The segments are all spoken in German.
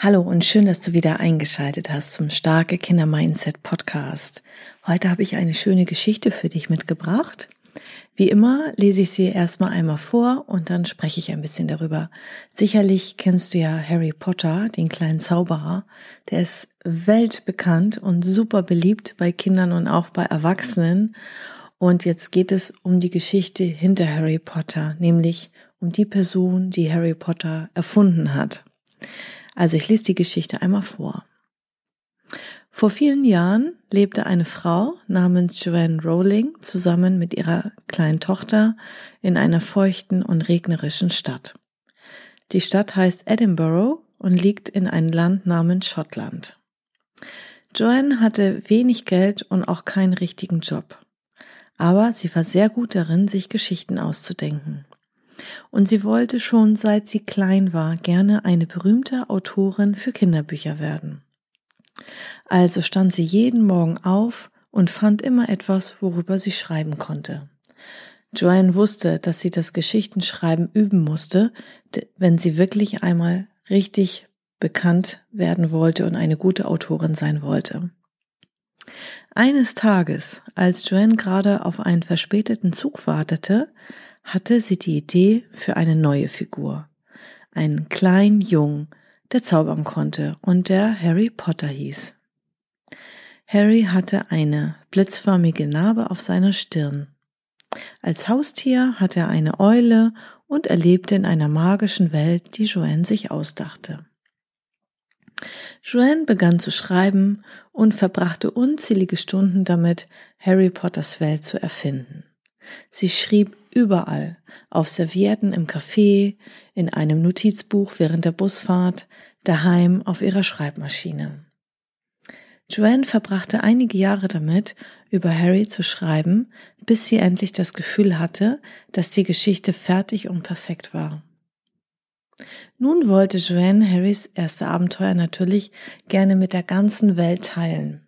Hallo und schön, dass du wieder eingeschaltet hast zum Starke Kinder Mindset Podcast. Heute habe ich eine schöne Geschichte für dich mitgebracht. Wie immer lese ich sie erstmal einmal vor und dann spreche ich ein bisschen darüber. Sicherlich kennst du ja Harry Potter, den kleinen Zauberer. Der ist weltbekannt und super beliebt bei Kindern und auch bei Erwachsenen. Und jetzt geht es um die Geschichte hinter Harry Potter, nämlich um die Person, die Harry Potter erfunden hat. Also ich lese die Geschichte einmal vor. Vor vielen Jahren lebte eine Frau namens Joanne Rowling zusammen mit ihrer kleinen Tochter in einer feuchten und regnerischen Stadt. Die Stadt heißt Edinburgh und liegt in einem Land namens Schottland. Joanne hatte wenig Geld und auch keinen richtigen Job. Aber sie war sehr gut darin, sich Geschichten auszudenken und sie wollte schon seit sie klein war gerne eine berühmte Autorin für Kinderbücher werden. Also stand sie jeden Morgen auf und fand immer etwas, worüber sie schreiben konnte. Joanne wusste, dass sie das Geschichtenschreiben üben musste, wenn sie wirklich einmal richtig bekannt werden wollte und eine gute Autorin sein wollte. Eines Tages, als Joanne gerade auf einen verspäteten Zug wartete, hatte sie die Idee für eine neue Figur. Einen kleinen Jungen, der zaubern konnte und der Harry Potter hieß. Harry hatte eine blitzförmige Narbe auf seiner Stirn. Als Haustier hatte er eine Eule und er lebte in einer magischen Welt, die Joanne sich ausdachte. Joanne begann zu schreiben und verbrachte unzählige Stunden damit, Harry Potters Welt zu erfinden. Sie schrieb überall, auf Servietten im Café, in einem Notizbuch während der Busfahrt, daheim auf ihrer Schreibmaschine. Joanne verbrachte einige Jahre damit, über Harry zu schreiben, bis sie endlich das Gefühl hatte, dass die Geschichte fertig und perfekt war. Nun wollte Joanne Harrys erste Abenteuer natürlich gerne mit der ganzen Welt teilen.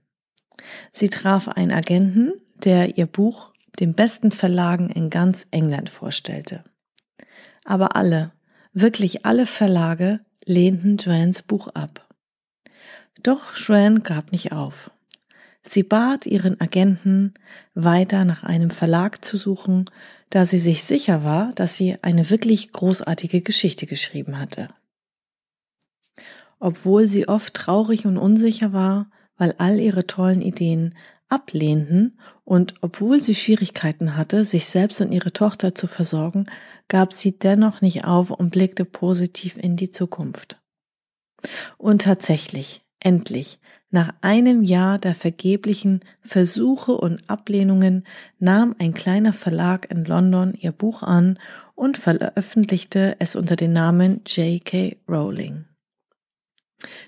Sie traf einen Agenten, der ihr Buch den besten Verlagen in ganz England vorstellte. Aber alle, wirklich alle Verlage lehnten Joannes Buch ab. Doch Joanne gab nicht auf. Sie bat ihren Agenten, weiter nach einem Verlag zu suchen, da sie sich sicher war, dass sie eine wirklich großartige Geschichte geschrieben hatte. Obwohl sie oft traurig und unsicher war, weil all ihre tollen Ideen ablehnten und obwohl sie Schwierigkeiten hatte, sich selbst und ihre Tochter zu versorgen, gab sie dennoch nicht auf und blickte positiv in die Zukunft. Und tatsächlich, endlich, nach einem Jahr der vergeblichen Versuche und Ablehnungen nahm ein kleiner Verlag in London ihr Buch an und veröffentlichte es unter dem Namen J.K. Rowling.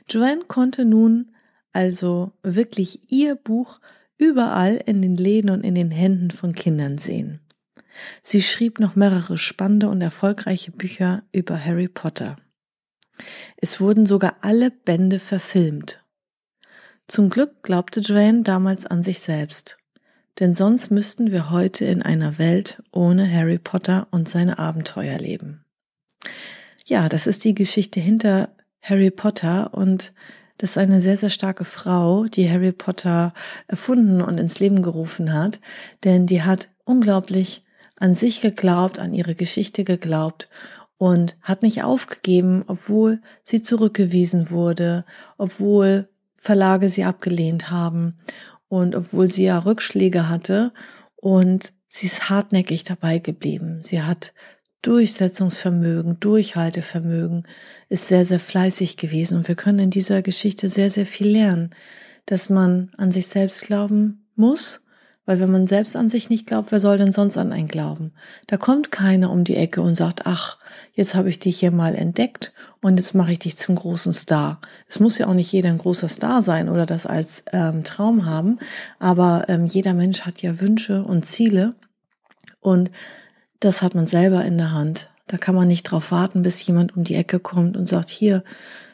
Joanne konnte nun also wirklich ihr Buch überall in den Läden und in den Händen von Kindern sehen. Sie schrieb noch mehrere spannende und erfolgreiche Bücher über Harry Potter. Es wurden sogar alle Bände verfilmt. Zum Glück glaubte Joanne damals an sich selbst, denn sonst müssten wir heute in einer Welt ohne Harry Potter und seine Abenteuer leben. Ja, das ist die Geschichte hinter Harry Potter und das ist eine sehr, sehr starke Frau, die Harry Potter erfunden und ins Leben gerufen hat, denn die hat unglaublich an sich geglaubt, an ihre Geschichte geglaubt und hat nicht aufgegeben, obwohl sie zurückgewiesen wurde, obwohl Verlage sie abgelehnt haben und obwohl sie ja Rückschläge hatte und sie ist hartnäckig dabei geblieben. Sie hat Durchsetzungsvermögen, Durchhaltevermögen ist sehr, sehr fleißig gewesen. Und wir können in dieser Geschichte sehr, sehr viel lernen, dass man an sich selbst glauben muss, Weil wenn man selbst an sich nicht glaubt, wer soll denn sonst an einen glauben? Da kommt keiner um die Ecke und sagt, ach, jetzt habe ich dich hier mal entdeckt und jetzt mache ich dich zum großen Star. Es muss ja auch nicht jeder ein großer Star sein oder das als ähm, Traum haben, aber ähm, jeder Mensch hat ja Wünsche und Ziele und das hat man selber in der Hand. Da kann man nicht drauf warten, bis jemand um die Ecke kommt und sagt, hier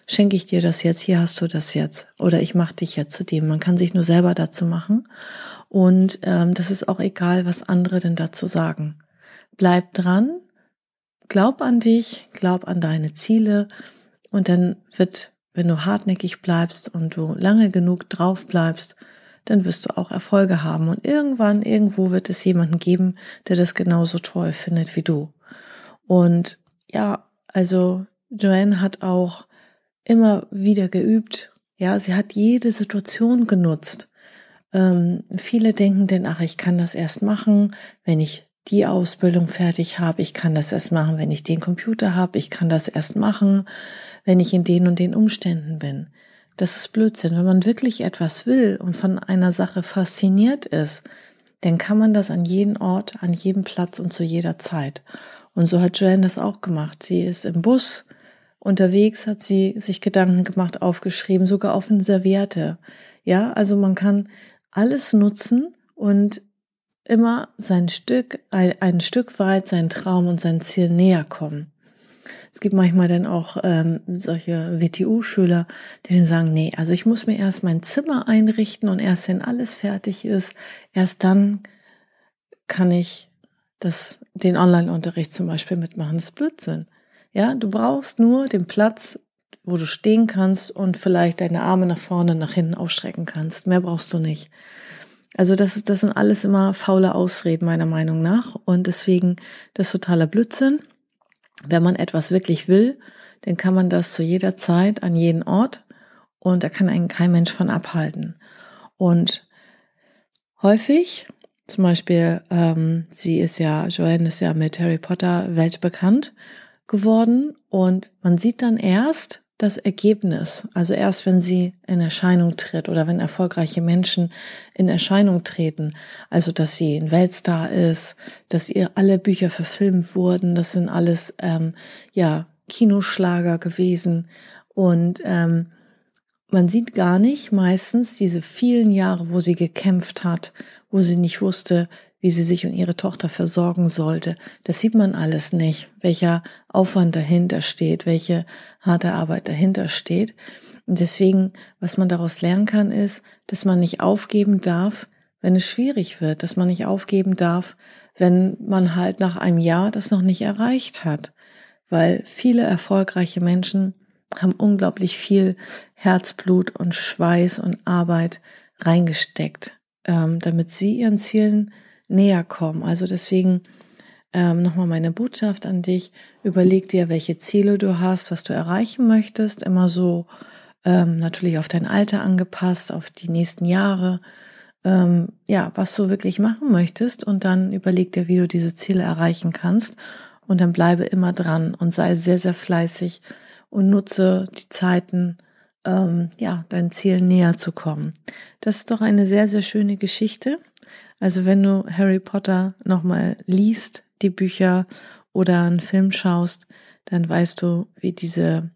schenke ich dir das jetzt, hier hast du das jetzt oder ich mache dich jetzt zu dem. Man kann sich nur selber dazu machen und ähm, das ist auch egal, was andere denn dazu sagen. Bleib dran, glaub an dich, glaub an deine Ziele und dann wird, wenn du hartnäckig bleibst und du lange genug drauf bleibst, dann wirst du auch Erfolge haben und irgendwann, irgendwo wird es jemanden geben, der das genauso toll findet wie du. Und ja, also Joanne hat auch immer wieder geübt. Ja, sie hat jede Situation genutzt. Ähm, viele denken denn, ach, ich kann das erst machen, wenn ich die Ausbildung fertig habe. Ich kann das erst machen, wenn ich den Computer habe. Ich kann das erst machen, wenn ich in den und den Umständen bin. Das ist Blödsinn. Wenn man wirklich etwas will und von einer Sache fasziniert ist, dann kann man das an jeden Ort, an jedem Platz und zu jeder Zeit. Und so hat Joanne das auch gemacht. Sie ist im Bus unterwegs, hat sie sich Gedanken gemacht, aufgeschrieben, sogar auf eine Serviette. Ja, also man kann alles nutzen und immer sein Stück, ein, Stück weit sein Traum und sein Ziel näher kommen. Es gibt manchmal dann auch ähm, solche WTU-Schüler, die dann sagen, nee, also ich muss mir erst mein Zimmer einrichten und erst wenn alles fertig ist, erst dann kann ich das, den Online-Unterricht zum Beispiel mitmachen. Das ist Blödsinn. Ja, du brauchst nur den Platz, wo du stehen kannst und vielleicht deine Arme nach vorne, nach hinten ausstrecken kannst. Mehr brauchst du nicht. Also das, ist, das sind alles immer faule Ausreden meiner Meinung nach und deswegen das totaler Blödsinn. Wenn man etwas wirklich will, dann kann man das zu jeder Zeit, an jeden Ort und da kann einen kein Mensch von abhalten. Und häufig, zum Beispiel, ähm, sie ist ja, Joanne ist ja mit Harry Potter weltbekannt geworden und man sieht dann erst, das Ergebnis, also erst wenn sie in Erscheinung tritt oder wenn erfolgreiche Menschen in Erscheinung treten, also dass sie ein Weltstar ist, dass ihr alle Bücher verfilmt wurden, das sind alles ähm, ja Kinoschlager gewesen. Und ähm, man sieht gar nicht meistens diese vielen Jahre, wo sie gekämpft hat, wo sie nicht wusste, wie sie sich und ihre Tochter versorgen sollte. Das sieht man alles nicht, welcher Aufwand dahinter steht, welche harte Arbeit dahinter steht. Und deswegen, was man daraus lernen kann, ist, dass man nicht aufgeben darf, wenn es schwierig wird, dass man nicht aufgeben darf, wenn man halt nach einem Jahr das noch nicht erreicht hat. Weil viele erfolgreiche Menschen haben unglaublich viel Herzblut und Schweiß und Arbeit reingesteckt, ähm, damit sie ihren Zielen näher kommen. Also deswegen ähm, nochmal meine Botschaft an dich. Überleg dir, welche Ziele du hast, was du erreichen möchtest. Immer so ähm, natürlich auf dein Alter angepasst, auf die nächsten Jahre. Ähm, ja, was du wirklich machen möchtest. Und dann überleg dir, wie du diese Ziele erreichen kannst. Und dann bleibe immer dran und sei sehr, sehr fleißig und nutze die Zeiten, ähm, ja, dein Ziel näher zu kommen. Das ist doch eine sehr, sehr schöne Geschichte. Also wenn du Harry Potter nochmal liest, die Bücher oder einen Film schaust, dann weißt du, wie diese,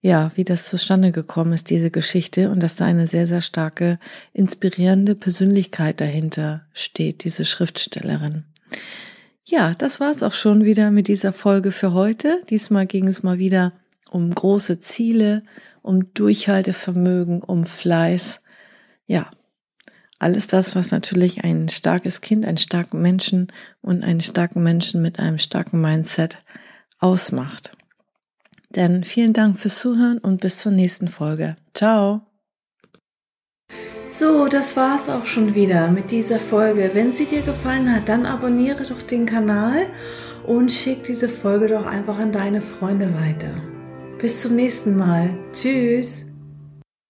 ja, wie das zustande gekommen ist, diese Geschichte und dass da eine sehr, sehr starke, inspirierende Persönlichkeit dahinter steht, diese Schriftstellerin. Ja, das war's auch schon wieder mit dieser Folge für heute. Diesmal ging es mal wieder um große Ziele, um Durchhaltevermögen, um Fleiß. Ja, alles das, was natürlich ein starkes Kind, einen starken Menschen und einen starken Menschen mit einem starken Mindset ausmacht. Denn vielen Dank fürs Zuhören und bis zur nächsten Folge. Ciao! So, das war's auch schon wieder mit dieser Folge. Wenn sie dir gefallen hat, dann abonniere doch den Kanal und schick diese Folge doch einfach an deine Freunde weiter. Bis zum nächsten Mal. Tschüss!